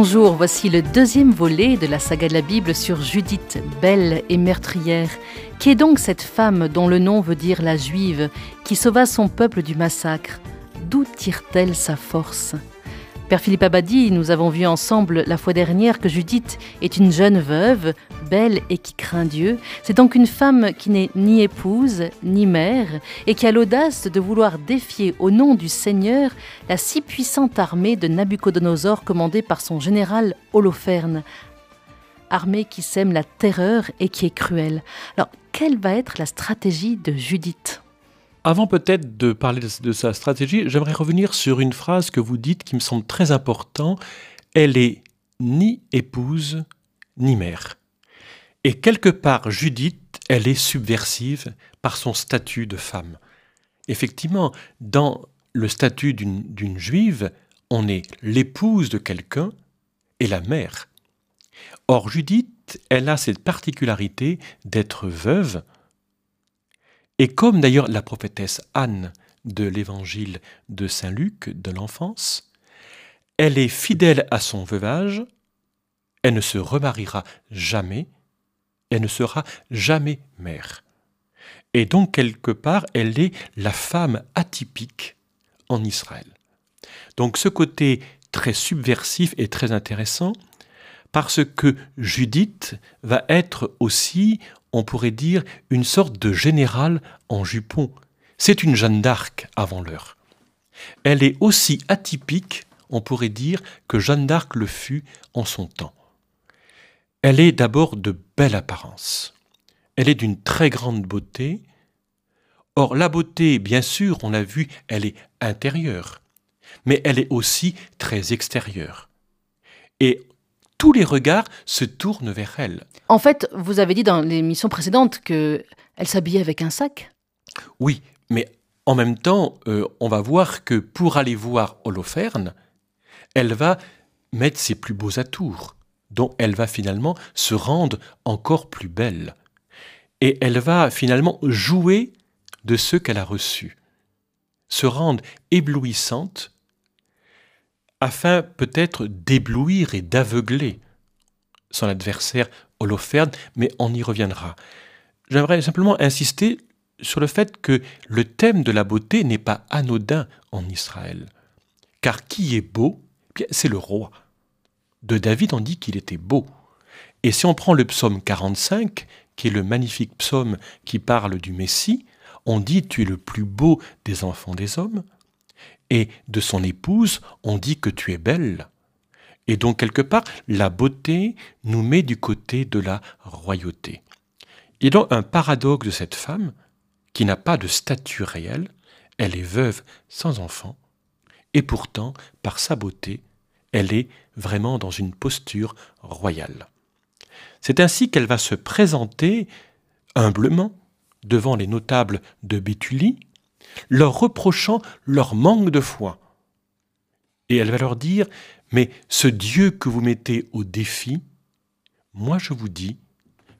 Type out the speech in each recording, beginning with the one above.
Bonjour, voici le deuxième volet de la saga de la Bible sur Judith, belle et meurtrière. Qui est donc cette femme dont le nom veut dire la juive, qui sauva son peuple du massacre? D'où tire-t-elle sa force? Père Philippe Abadi, nous avons vu ensemble la fois dernière que Judith est une jeune veuve, belle et qui craint Dieu. C'est donc une femme qui n'est ni épouse, ni mère, et qui a l'audace de vouloir défier au nom du Seigneur la si puissante armée de Nabucodonosor commandée par son général Holoferne. Armée qui sème la terreur et qui est cruelle. Alors, quelle va être la stratégie de Judith? Avant peut-être de parler de, sa stratégie, j'aimerais revenir sur une phrase que vous dites qui me semble très importante. Elle est ni épouse ni mère. Et quelque part, Judith, elle est subversive par son statut de femme. Effectivement, dans le statut d'une juive, on est l'épouse de quelqu'un et la mère. Or, Judith, elle a cette particularité d'être veuve, et comme d'ailleurs la prophétesse Anne de l'évangile de Saint Luc de l'enfance, elle est fidèle à son veuvage, elle ne se remariera jamais, elle ne sera jamais mère. Et donc quelque part, elle est la femme atypique en Israël. Donc ce côté très subversif est très intéressant parce que Judith va être aussi, on pourrait dire, une sorte de générale en jupon. C'est une Jeanne d'Arc avant l'heure. Elle est aussi atypique, on pourrait dire, que Jeanne d'Arc le fut en son temps. Elle est d'abord de belle apparence. Elle est d'une très grande beauté. Or, la beauté, bien sûr, on l'a vu, elle est intérieure, mais elle est aussi très extérieure. Et tous les regards se tournent vers elle. En fait, vous avez dit dans l'émission précédente que elle s'habillait avec un sac. Oui, mais en même temps, euh, on va voir que pour aller voir Holoferne, elle va mettre ses plus beaux atours, dont elle va finalement se rendre encore plus belle. Et elle va finalement jouer de ce qu'elle a reçu, se rendre éblouissante afin peut-être d'éblouir et d'aveugler son adversaire Holoferne, mais on y reviendra. J'aimerais simplement insister sur le fait que le thème de la beauté n'est pas anodin en Israël. Car qui est beau C'est le roi. De David, on dit qu'il était beau. Et si on prend le psaume 45, qui est le magnifique psaume qui parle du Messie, on dit Tu es le plus beau des enfants des hommes et de son épouse, on dit que tu es belle. Et donc, quelque part, la beauté nous met du côté de la royauté. Il y a donc un paradoxe de cette femme qui n'a pas de statut réel, elle est veuve sans enfant, et pourtant, par sa beauté, elle est vraiment dans une posture royale. C'est ainsi qu'elle va se présenter humblement devant les notables de Béthulie, leur reprochant leur manque de foi. Et elle va leur dire, mais ce Dieu que vous mettez au défi, moi je vous dis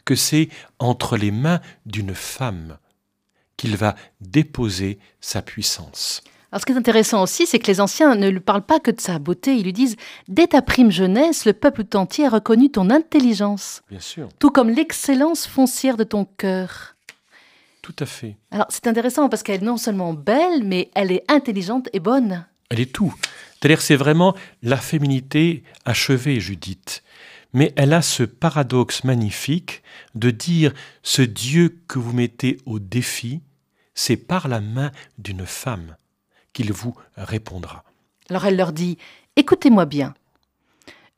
que c'est entre les mains d'une femme qu'il va déposer sa puissance. Alors ce qui est intéressant aussi, c'est que les anciens ne lui parlent pas que de sa beauté, ils lui disent Dès ta prime jeunesse, le peuple entier a reconnu ton intelligence. Bien sûr. Tout comme l'excellence foncière de ton cœur. Tout à fait. Alors c'est intéressant parce qu'elle est non seulement belle, mais elle est intelligente et bonne. Elle est tout. C'est-à-dire c'est vraiment la féminité achevée, Judith. Mais elle a ce paradoxe magnifique de dire ce Dieu que vous mettez au défi, c'est par la main d'une femme qu'il vous répondra. Alors elle leur dit Écoutez-moi bien.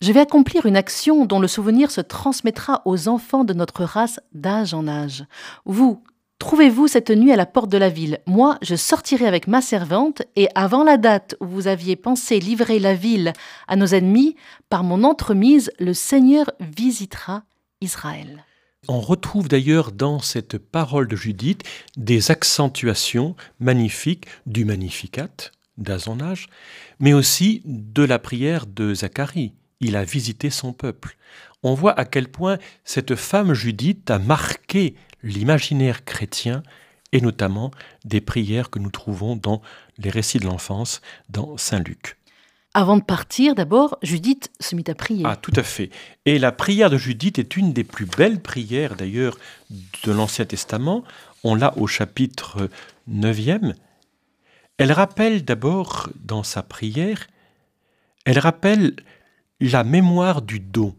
Je vais accomplir une action dont le souvenir se transmettra aux enfants de notre race d'âge en âge. Vous, Trouvez-vous cette nuit à la porte de la ville? Moi, je sortirai avec ma servante, et avant la date où vous aviez pensé livrer la ville à nos ennemis, par mon entremise, le Seigneur visitera Israël. On retrouve d'ailleurs dans cette parole de Judith des accentuations magnifiques du Magnificat d'Azonage, mais aussi de la prière de Zacharie. Il a visité son peuple. On voit à quel point cette femme Judith a marqué l'imaginaire chrétien et notamment des prières que nous trouvons dans les récits de l'enfance dans Saint Luc. Avant de partir, d'abord, Judith se mit à prier. Ah, tout à fait. Et la prière de Judith est une des plus belles prières, d'ailleurs, de l'Ancien Testament. On l'a au chapitre 9e. Elle rappelle d'abord, dans sa prière, elle rappelle la mémoire du don.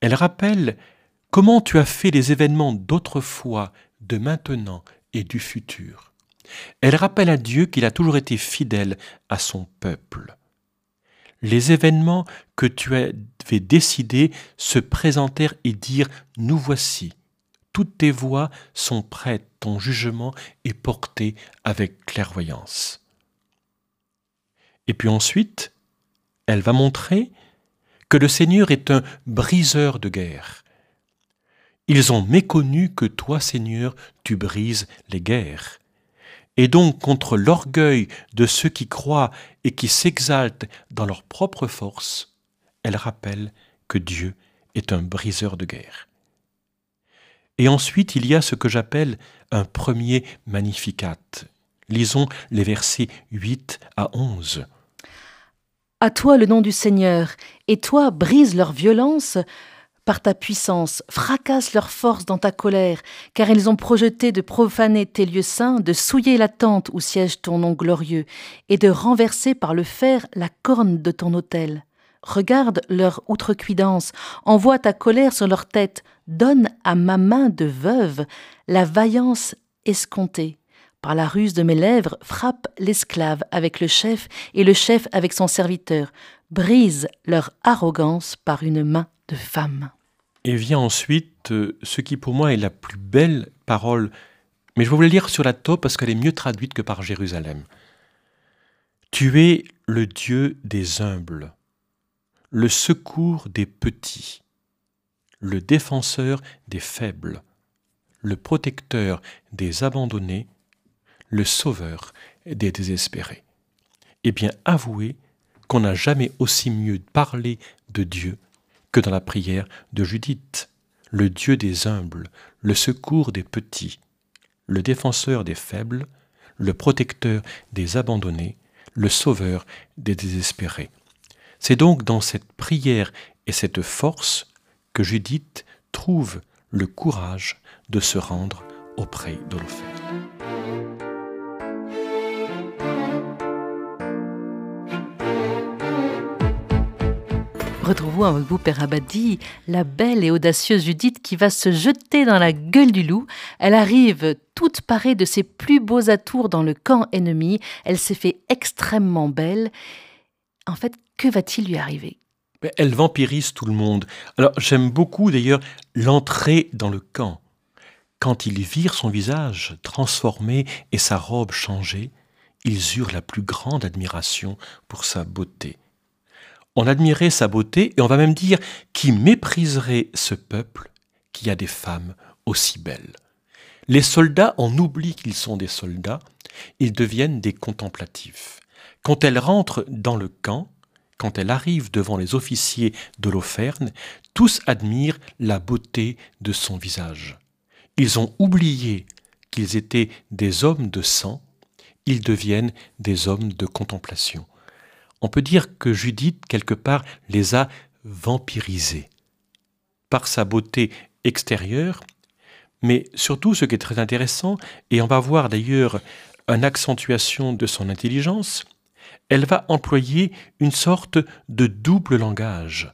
Elle rappelle comment tu as fait les événements d'autrefois, de maintenant et du futur? Elle rappelle à Dieu qu'il a toujours été fidèle à son peuple. Les événements que tu avais décidés se présentèrent et dirent Nous voici. Toutes tes voix sont prêtes, ton jugement est porté avec clairvoyance. Et puis ensuite, elle va montrer que le Seigneur est un briseur de guerre. Ils ont méconnu que toi, Seigneur, tu brises les guerres. Et donc contre l'orgueil de ceux qui croient et qui s'exaltent dans leur propre force, elle rappelle que Dieu est un briseur de guerre. Et ensuite, il y a ce que j'appelle un premier magnificat. Lisons les versets 8 à 11. À toi le nom du Seigneur, et toi brise leur violence par ta puissance, fracasse leur force dans ta colère, car ils ont projeté de profaner tes lieux saints, de souiller la tente où siège ton nom glorieux, et de renverser par le fer la corne de ton autel. Regarde leur outrecuidance, envoie ta colère sur leur tête, donne à ma main de veuve la vaillance escomptée. Par la ruse de mes lèvres, frappe l'esclave avec le chef et le chef avec son serviteur, brise leur arrogance par une main de femme. Et vient ensuite euh, ce qui pour moi est la plus belle parole, mais je vous la lire sur la taupe parce qu'elle est mieux traduite que par Jérusalem. Tu es le Dieu des humbles, le secours des petits, le défenseur des faibles, le protecteur des abandonnés, le sauveur des désespérés. Eh bien, avouez qu'on n'a jamais aussi mieux parlé de Dieu que dans la prière de Judith, le Dieu des humbles, le secours des petits, le défenseur des faibles, le protecteur des abandonnés, le sauveur des désespérés. C'est donc dans cette prière et cette force que Judith trouve le courage de se rendre auprès d'Holoferne. Retrouvons avec vous, Père Abadi, la belle et audacieuse Judith qui va se jeter dans la gueule du loup. Elle arrive toute parée de ses plus beaux atours dans le camp ennemi. Elle s'est fait extrêmement belle. En fait, que va-t-il lui arriver? Elle vampirise tout le monde. Alors j'aime beaucoup d'ailleurs l'entrée dans le camp. Quand ils virent son visage transformé et sa robe changée, ils eurent la plus grande admiration pour sa beauté. On admirait sa beauté et on va même dire qui mépriserait ce peuple qui a des femmes aussi belles. Les soldats en oublient qu'ils sont des soldats, ils deviennent des contemplatifs. Quand elle rentre dans le camp, quand elle arrive devant les officiers de l'Auferne, tous admirent la beauté de son visage. Ils ont oublié qu'ils étaient des hommes de sang, ils deviennent des hommes de contemplation on peut dire que Judith, quelque part, les a vampirisés par sa beauté extérieure, mais surtout ce qui est très intéressant, et on va voir d'ailleurs une accentuation de son intelligence, elle va employer une sorte de double langage.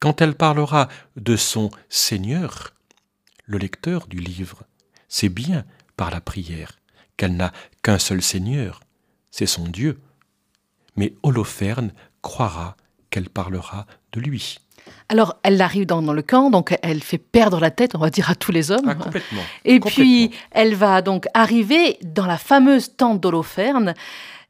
Quand elle parlera de son Seigneur, le lecteur du livre sait bien par la prière qu'elle n'a qu'un seul Seigneur, c'est son Dieu mais Holoferne croira qu'elle parlera de lui. Alors, elle arrive dans, le camp, donc elle fait perdre la tête, on va dire, à tous les hommes. Ah, complètement. Et puis, elle va donc arriver dans la fameuse tente d'Holoferne,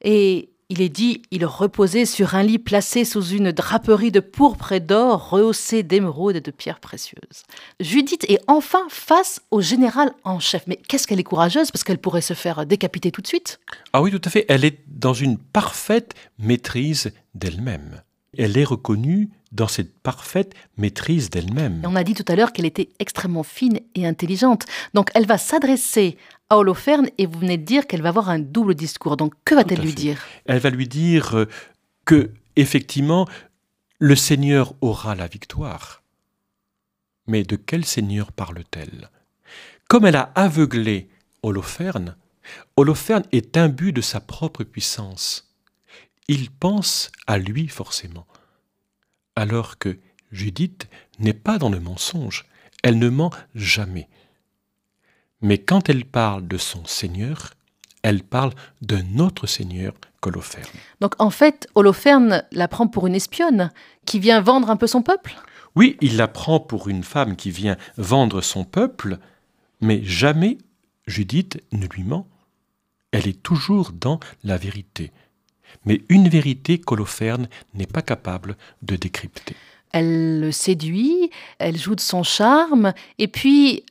et il est dit, il reposait sur un lit placé sous une draperie de pourpre et d'or rehaussé d'émeraudes et de pierres précieuses. Judith est enfin face au général en chef. Mais qu'est-ce qu'elle est courageuse parce qu'elle pourrait se faire décapiter tout de suite? Ah oui, tout à fait. Elle est dans une parfaite maîtrise d'elle-même. Elle est reconnue dans cette parfaite maîtrise d'elle-même. On a dit tout à l'heure qu'elle était extrêmement fine et intelligente. Donc elle va s'adresser à Holoferne et vous venez de dire qu'elle va avoir un double discours. Donc que va-t-elle lui dire? Elle va lui dire euh, que effectivement, le Seigneur aura la victoire. Mais de quel Seigneur parle-t-elle? Comme elle a aveuglé Holoferne, Holoferne est imbu de sa propre puissance. Il pense à lui forcément. Alors que Judith n'est pas dans le mensonge, elle ne ment jamais. Mais quand elle parle de son Seigneur, elle parle d'un autre Seigneur qu'Holoferne. Donc en fait, Holoferne la prend pour une espionne qui vient vendre un peu son peuple? Oui, il la prend pour une femme qui vient vendre son peuple, mais jamais Judith ne lui ment. Elle est toujours dans la vérité. Mais une vérité qu'Holoferne n'est pas capable de décrypter. Elle le séduit, elle joue de son charme, et puis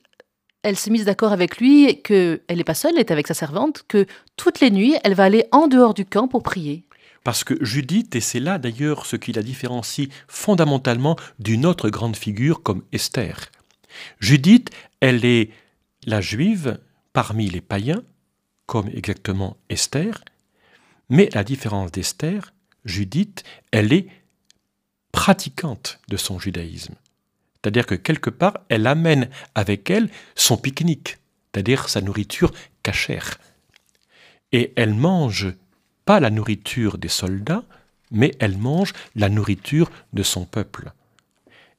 elle se mise d'accord avec lui qu'elle n'est pas seule, elle est avec sa servante, que toutes les nuits, elle va aller en dehors du camp pour prier. Parce que Judith, et c'est là d'ailleurs ce qui la différencie fondamentalement d'une autre grande figure comme Esther. Judith, elle est la juive parmi les païens, comme exactement Esther, mais la différence d'Esther, Judith, elle est pratiquante de son judaïsme. C'est-à-dire que quelque part, elle amène avec elle son pique-nique, c'est-à-dire sa nourriture cachère. Et elle mange pas la nourriture des soldats, mais elle mange la nourriture de son peuple.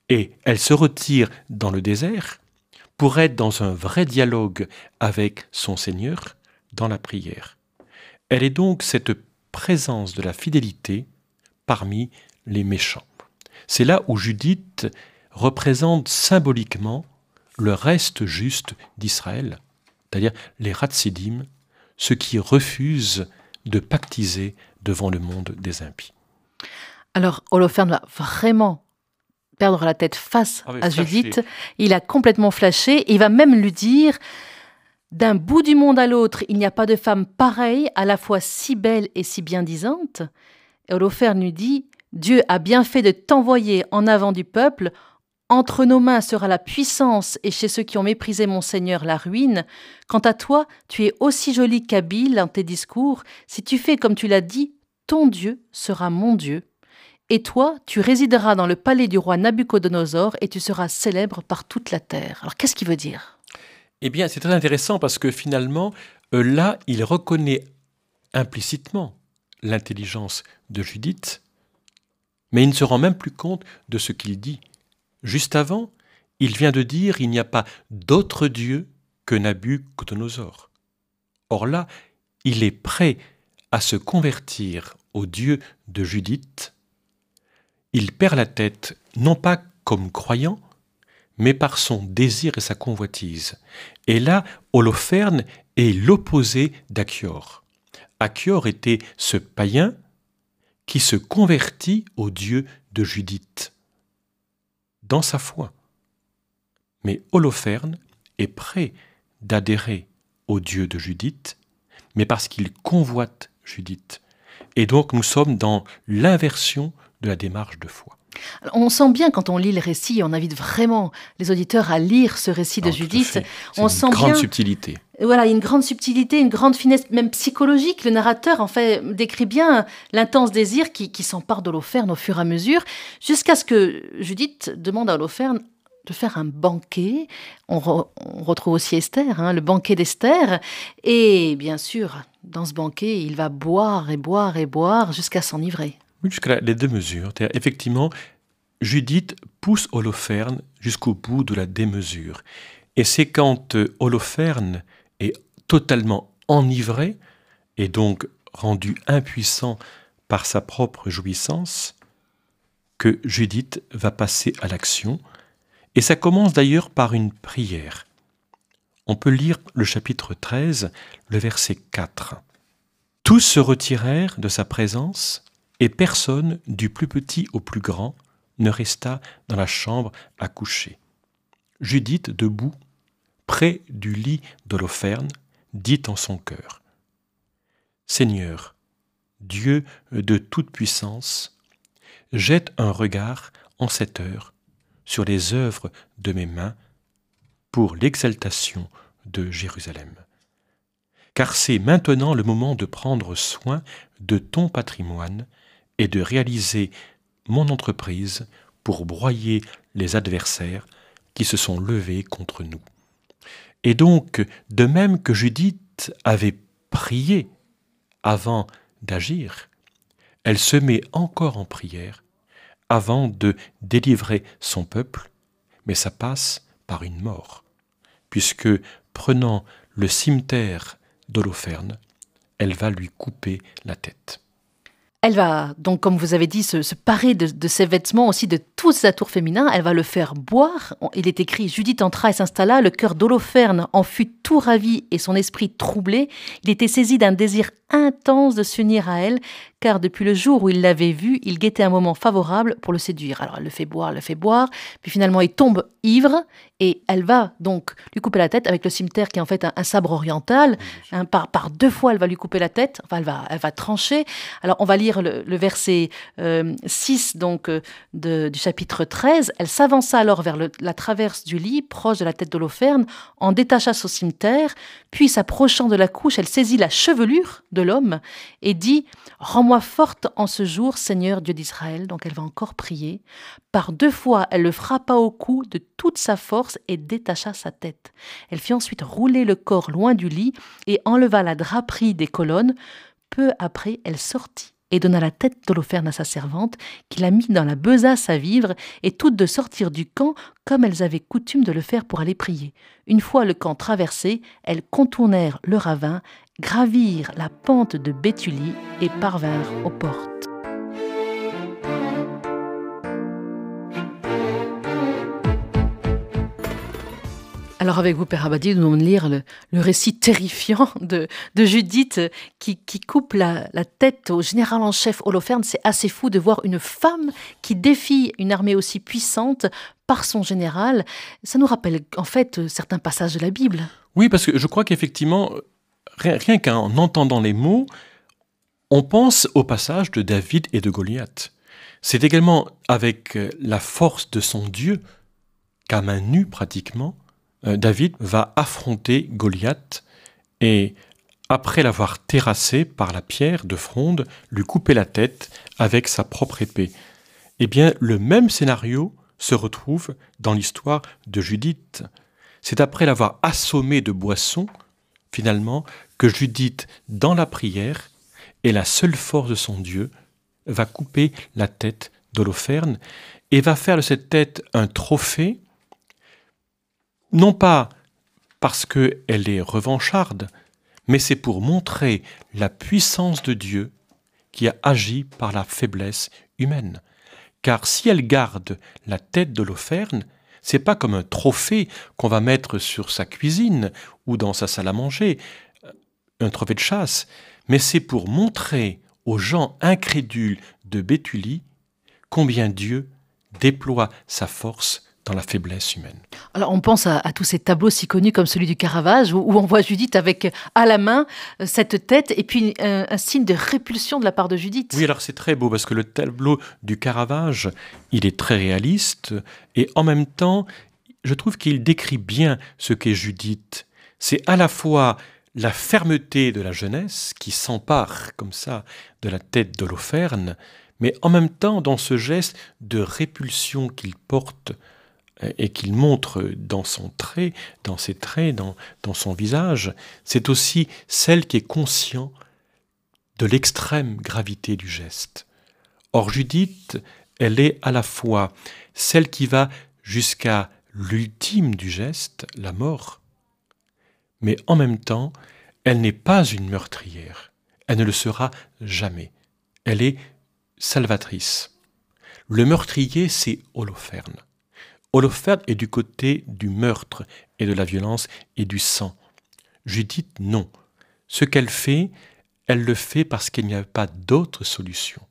Et elle se retire dans le désert pour être dans un vrai dialogue avec son Seigneur dans la prière. Elle est donc cette présence de la fidélité parmi les méchants. C'est là où Judith représente symboliquement le reste juste d'Israël, c'est-à-dire les Ratsidim, ceux qui refusent de pactiser devant le monde des impies. Alors Holoferne va vraiment perdre la tête face ah à Judith. Il a complètement flashé. il va même lui dire d'un bout du monde à l'autre, il n'y a pas de femme pareille, à la fois si belle et si bien disante. Et Holoferne lui dit Dieu a bien fait de t'envoyer en avant du peuple entre nos mains sera la puissance et chez ceux qui ont méprisé mon Seigneur la ruine. Quant à toi, tu es aussi joli qu'habile en tes discours. Si tu fais comme tu l'as dit, ton Dieu sera mon Dieu. Et toi, tu résideras dans le palais du roi Nabucodonosor et tu seras célèbre par toute la terre. Alors qu'est-ce qu'il veut dire? Eh bien, c'est très intéressant parce que finalement, euh, là, il reconnaît implicitement l'intelligence de Judith, mais il ne se rend même plus compte de ce qu'il dit. Juste avant, il vient de dire il n'y a pas d'autre Dieu que Nabucodonosor. Or là, il est prêt à se convertir au Dieu de Judith. Il perd la tête non pas comme croyant, mais par son désir et sa convoitise. Et là, Holoferne est l'opposé d'Achior. Achior était ce païen qui se convertit au Dieu de Judith dans sa foi. Mais Holoferne est prêt d'adhérer au Dieu de Judith, mais parce qu'il convoite Judith. Et donc nous sommes dans l'inversion de la démarche de foi. On sent bien quand on lit le récit, on invite vraiment les auditeurs à lire ce récit de ah, Judith. On une sent grande subtilité. Voilà, une grande subtilité, une grande finesse, même psychologique. Le narrateur, en fait, décrit bien l'intense désir qui, s'empare d'Holoferne au fur et à mesure, jusqu'à ce que Judith demande à Holoferne de faire un banquet. On, retrouve aussi Esther, hein, le banquet d'Esther. Et bien sûr, dans ce banquet, il va boire et boire et boire jusqu'à s'enivrer. Jusqu'à les deux mesures. Effectivement, Judith pousse Holoferne jusqu'au bout de la démesure. Et c'est quand euh, Holoferne est totalement enivré et donc rendu impuissant par sa propre jouissance que Judith va passer à l'action. Et ça commence d'ailleurs par une prière. On peut lire le chapitre 13, le verset 4. Tous se retirèrent de sa présence, et personne, du plus petit au plus grand, ne resta dans la chambre à coucher. Judith, debout, près du lit d'Holoferne, dit en son cœur Seigneur, Dieu de toute puissance, jette un regard en cette heure sur les œuvres de mes mains pour l'exaltation de Jérusalem. Car c'est maintenant le moment de prendre soin de ton patrimoine et de réaliser mon entreprise pour broyer les adversaires qui se sont levés contre nous. Et donc, de même que Judith avait prié avant d'agir, elle se met encore en prière avant de délivrer son peuple, mais ça passe par une mort, puisque prenant le cimetière d'Holoferne, elle va lui couper la tête. Elle va donc, comme vous avez dit, se, parer de, ses vêtements, aussi de tous ses atours féminins. Elle va le faire boire. Il est écrit Judith entra et s'installa. Le cœur d'Holoferne en fut tout ravi et son esprit troublé. Il était saisi d'un désir intense de s'unir à elle, car depuis le jour où il l'avait vue, il guettait un moment favorable pour le séduire. Alors elle le fait boire, le fait boire, puis finalement il tombe ivre, et elle va donc lui couper la tête avec le cimetière qui est en fait un, sabre oriental. par, par deux fois, elle va lui couper la tête, enfin elle va, elle va trancher. Alors on va lire le, verset 6 euh, donc, euh, du chapitre 13. Elle s'avança alors vers la traverse du lit, proche de la tête d'Holoferne, en détacha son cimetière, puis s'approchant de la couche, elle saisit la chevelure de l'homme et dit Rends-moi forte en ce jour, Seigneur Dieu d'Israël. Donc elle va encore prier. Par deux fois, elle le frappa au cou de toute sa force et détacha sa tête. Elle fit ensuite rouler le corps loin du lit et enleva la draperie des colonnes. Peu après, elle sortit et donna la tête d'Holoferne à sa servante, qui la mit dans la besace à vivre, et toutes de sortir du camp comme elles avaient coutume de le faire pour aller prier. Une fois le camp traversé, elles contournèrent le ravin, gravirent la pente de Béthulie et parvinrent aux portes. Alors avec vous, Père Abadi, nous allons lire le, récit terrifiant de, Judith qui, coupe la, tête au général en chef Holoferne. C'est assez fou de voir une femme qui défie une armée aussi puissante par son général. Ça nous rappelle en fait certains passages de la Bible. Oui, parce que je crois qu'effectivement, rien, qu'en entendant les mots, on pense au passage de David et de Goliath. C'est également avec la force de son Dieu, qu'à main nue pratiquement, euh, David va affronter Goliath et, après l'avoir terrassé par la pierre de fronde, lui couper la tête avec sa propre épée. Eh bien, le même scénario se retrouve dans l'histoire de Judith. C'est après l'avoir assommé de boissons, finalement, que Judith, dans la prière, et la seule force de son Dieu, va couper la tête d'Holoferne et va faire de cette tête un trophée non pas parce qu'elle est revancharde, mais c'est pour montrer la puissance de Dieu qui a agi par la faiblesse humaine. Car si elle garde la tête de l'Offerne, c'est pas comme un trophée qu'on va mettre sur sa cuisine ou dans sa salle à manger, un trophée de chasse, mais c'est pour montrer aux gens incrédules de Béthulie combien Dieu déploie sa force dans la faiblesse humaine. Alors on pense à, tous ces tableaux si connus comme celui du Caravage, où, on voit Judith avec à la main euh, cette tête et puis un, un, signe de répulsion de la part de Judith. Oui, alors c'est très beau parce que le tableau du Caravage, il est très réaliste et en même temps, je trouve qu'il décrit bien ce qu'est Judith. C'est à la fois la fermeté de la jeunesse qui s'empare comme ça de la tête d'Holoferne, mais en même temps dans ce geste de répulsion qu'il porte et qu'il montre dans son trait, dans ses traits, dans, dans son visage, c'est aussi celle qui est conscient de l'extrême gravité du geste. Or Judith, elle est à la fois celle qui va jusqu'à l'ultime du geste, la mort, mais en même temps, elle n'est pas une meurtrière, elle ne le sera jamais, elle est salvatrice. Le meurtrier, c'est Holoferne. Holoferne est du côté du meurtre et de la violence et du sang. Judith, non. Ce qu'elle fait, elle le fait parce qu'il n'y a pas d'autre solution.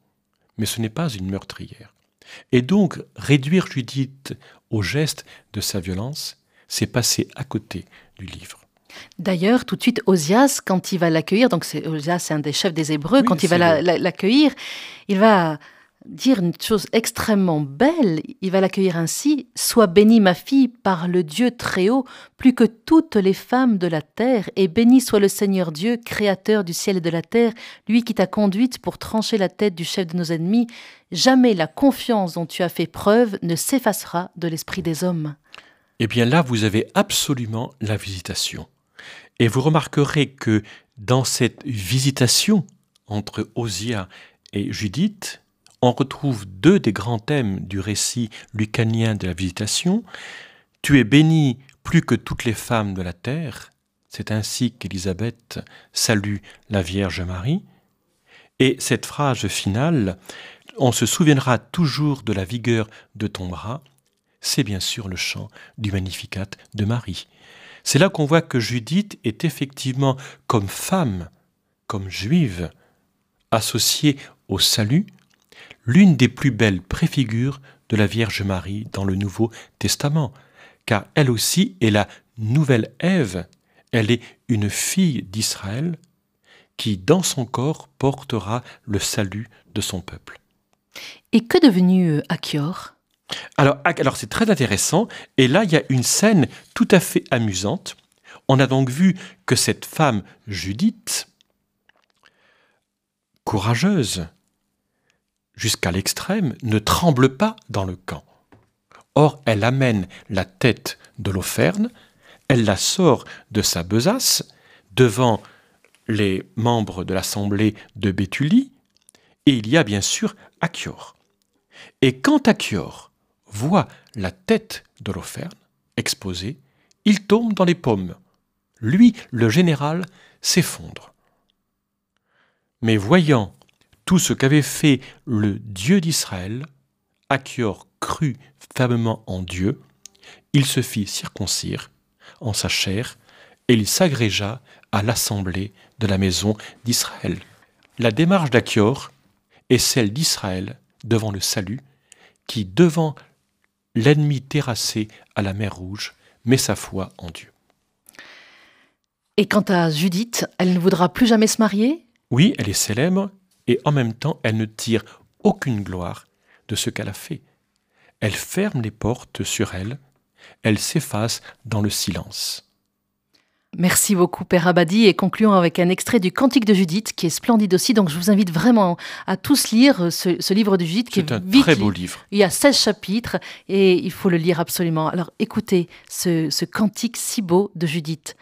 Mais ce n'est pas une meurtrière. Et donc, réduire Judith au geste de sa violence, c'est passer à côté du livre. D'ailleurs, tout de suite, Osias, quand il va l'accueillir, donc Osias, c'est un des chefs des Hébreux, quand il va l'accueillir, il va dire une chose extrêmement belle. Il va l'accueillir ainsi Sois bénie, ma fille, par le Dieu très haut, plus que toutes les femmes de la terre, et béni soit le Seigneur Dieu, créateur du ciel et de la terre, lui qui t'a conduite pour trancher la tête du chef de nos ennemis. Jamais la confiance dont tu as fait preuve ne s'effacera de l'esprit des hommes. Eh bien là, vous avez absolument la visitation. Et vous remarquerez que dans cette visitation entre Osia et Judith, on retrouve deux des grands thèmes du récit lucanien de la visitation. Tu es bénie plus que toutes les femmes de la terre. C'est ainsi qu'Élisabeth salue la Vierge Marie. Et cette phrase finale, on se souviendra toujours de la vigueur de ton bras, c'est bien sûr le chant du Magnificat de Marie. C'est là qu'on voit que Judith est effectivement comme femme, comme juive, associée au salut, l'une des plus belles préfigures de la Vierge Marie dans le Nouveau Testament, car elle aussi est la nouvelle Ève, elle est une fille d'Israël qui, dans son corps, portera le salut de son peuple. Et que devenu euh, Achior? Alors, alors c'est très intéressant, et là il y a une scène tout à fait amusante. On a donc vu que cette femme Judith, courageuse, jusqu'à l'extrême, ne tremble pas dans le camp. Or, elle amène la tête de elle la sort de sa besace devant les membres de l'assemblée de Béthulie, et il y a bien sûr Achior. Et quand Achior voit la tête de l'Opherne exposée, il tombe dans les pommes. Lui, le général, s'effondre. Mais voyant tout ce qu'avait fait le Dieu d'Israël, Achior crut fermement en Dieu, il se fit circoncire en sa chair et il s'agrégea à l'assemblée de la maison d'Israël. La démarche d'Achior est celle d'Israël devant le salut, qui, devant l'ennemi terrassé à la mer Rouge, met sa foi en Dieu. Et quant à Judith, elle ne voudra plus jamais se marier? Oui, elle est célèbre, et en même temps, elle ne tire aucune gloire de ce qu'elle a fait. Elle ferme les portes sur elle, elle s'efface dans le silence. Merci beaucoup, Père Abadi. Et concluons avec un extrait du Cantique de Judith, qui est splendide aussi. Donc, je vous invite vraiment à tous lire ce, livre de Judith, qui est, un très beau livre. Il y a 16 chapitres et il faut le lire absolument. Alors, écoutez ce, ce cantique si beau de Judith.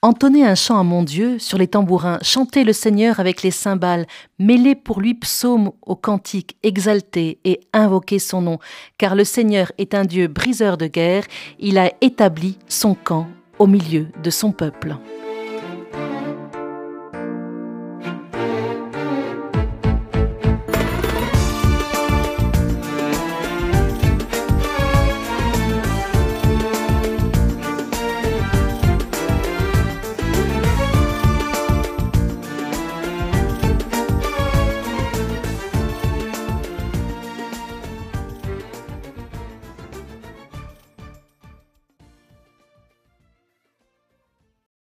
Entonnez un chant à mon Dieu sur les tambourins, chantez le Seigneur avec les cymbales, mêlez pour lui psaume au cantique, exaltez et invoquez son nom, car le Seigneur est un Dieu briseur de guerre, il a établi son camp au milieu de son peuple.